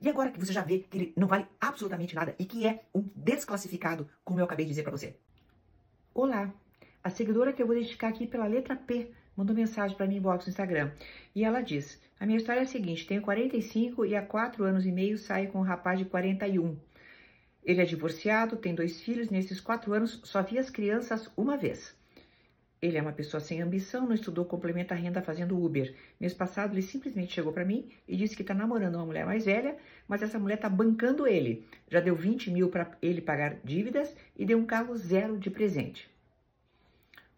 E agora que você já vê que ele não vale absolutamente nada e que é um desclassificado, como eu acabei de dizer para você. Olá, a seguidora que eu vou identificar aqui pela letra P mandou mensagem para mim em box no Instagram. E ela diz: A minha história é a seguinte: tenho 45 e há 4 anos e meio saio com um rapaz de 41. Ele é divorciado, tem dois filhos, nesses 4 anos só vi as crianças uma vez. Ele é uma pessoa sem ambição, não estudou, complementa a renda fazendo Uber. Mês passado, ele simplesmente chegou para mim e disse que está namorando uma mulher mais velha, mas essa mulher está bancando ele. Já deu 20 mil para ele pagar dívidas e deu um carro zero de presente.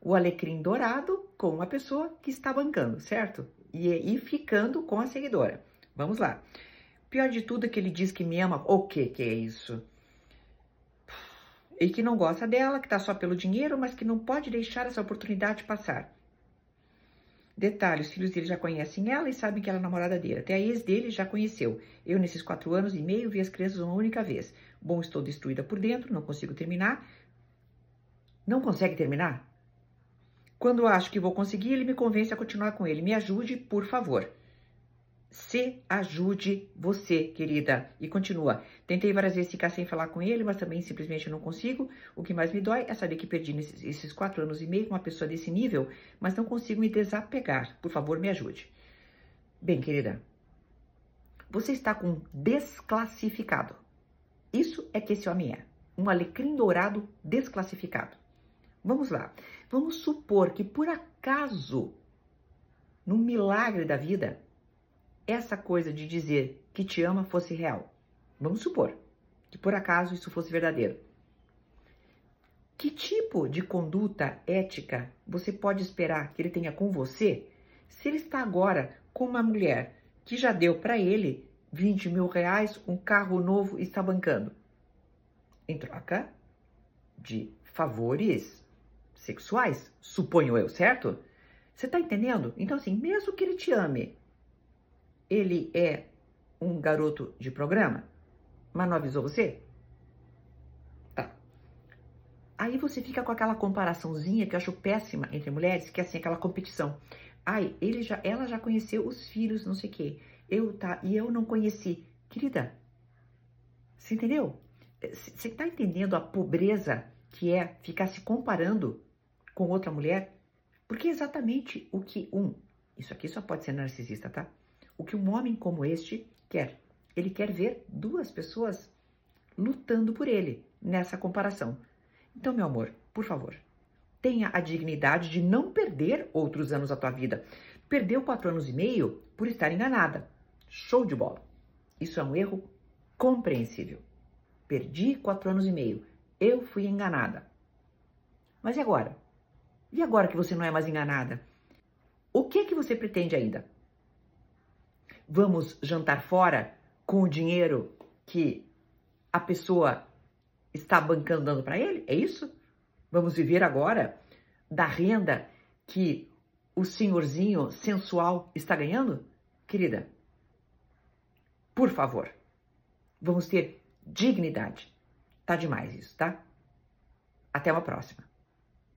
O alecrim dourado com uma pessoa que está bancando, certo? E, e ficando com a seguidora. Vamos lá. Pior de tudo é que ele diz que me ama. O que que é isso? E que não gosta dela, que está só pelo dinheiro, mas que não pode deixar essa oportunidade passar. Detalhe, os filhos dele já conhecem ela e sabem que ela é namorada dele. Até a ex dele já conheceu. Eu, nesses quatro anos e meio, vi as crianças uma única vez. Bom, estou destruída por dentro, não consigo terminar. Não consegue terminar? Quando acho que vou conseguir, ele me convence a continuar com ele. Me ajude, por favor se ajude você, querida. E continua. Tentei várias vezes ficar sem falar com ele, mas também simplesmente não consigo. O que mais me dói é saber que perdi nesses, esses quatro anos e meio com uma pessoa desse nível, mas não consigo me desapegar. Por favor, me ajude. Bem, querida, você está com desclassificado. Isso é que esse homem é. Um alecrim dourado desclassificado. Vamos lá. Vamos supor que por acaso, num milagre da vida, essa coisa de dizer que te ama fosse real. Vamos supor que por acaso isso fosse verdadeiro. Que tipo de conduta ética você pode esperar que ele tenha com você se ele está agora com uma mulher que já deu para ele 20 mil reais, um carro novo e está bancando? Em troca de favores sexuais, suponho eu, certo? Você está entendendo? Então, assim, mesmo que ele te ame, ele é um garoto de programa, mas não avisou você? Tá. Aí você fica com aquela comparaçãozinha que eu acho péssima entre mulheres, que é assim, aquela competição. Ai, ele já, ela já conheceu os filhos, não sei o quê. Eu, tá, e eu não conheci. Querida, você entendeu? Você tá entendendo a pobreza que é ficar se comparando com outra mulher? Porque é exatamente o que um. Isso aqui só pode ser narcisista, tá? O que um homem como este quer. Ele quer ver duas pessoas lutando por ele nessa comparação. Então, meu amor, por favor, tenha a dignidade de não perder outros anos da tua vida. Perdeu quatro anos e meio por estar enganada. Show de bola. Isso é um erro compreensível. Perdi quatro anos e meio. Eu fui enganada. Mas e agora? E agora que você não é mais enganada? O que que você pretende ainda? Vamos jantar fora com o dinheiro que a pessoa está bancando dando para ele? É isso? Vamos viver agora da renda que o senhorzinho sensual está ganhando? Querida, por favor, vamos ter dignidade. Tá demais isso, tá? Até uma próxima.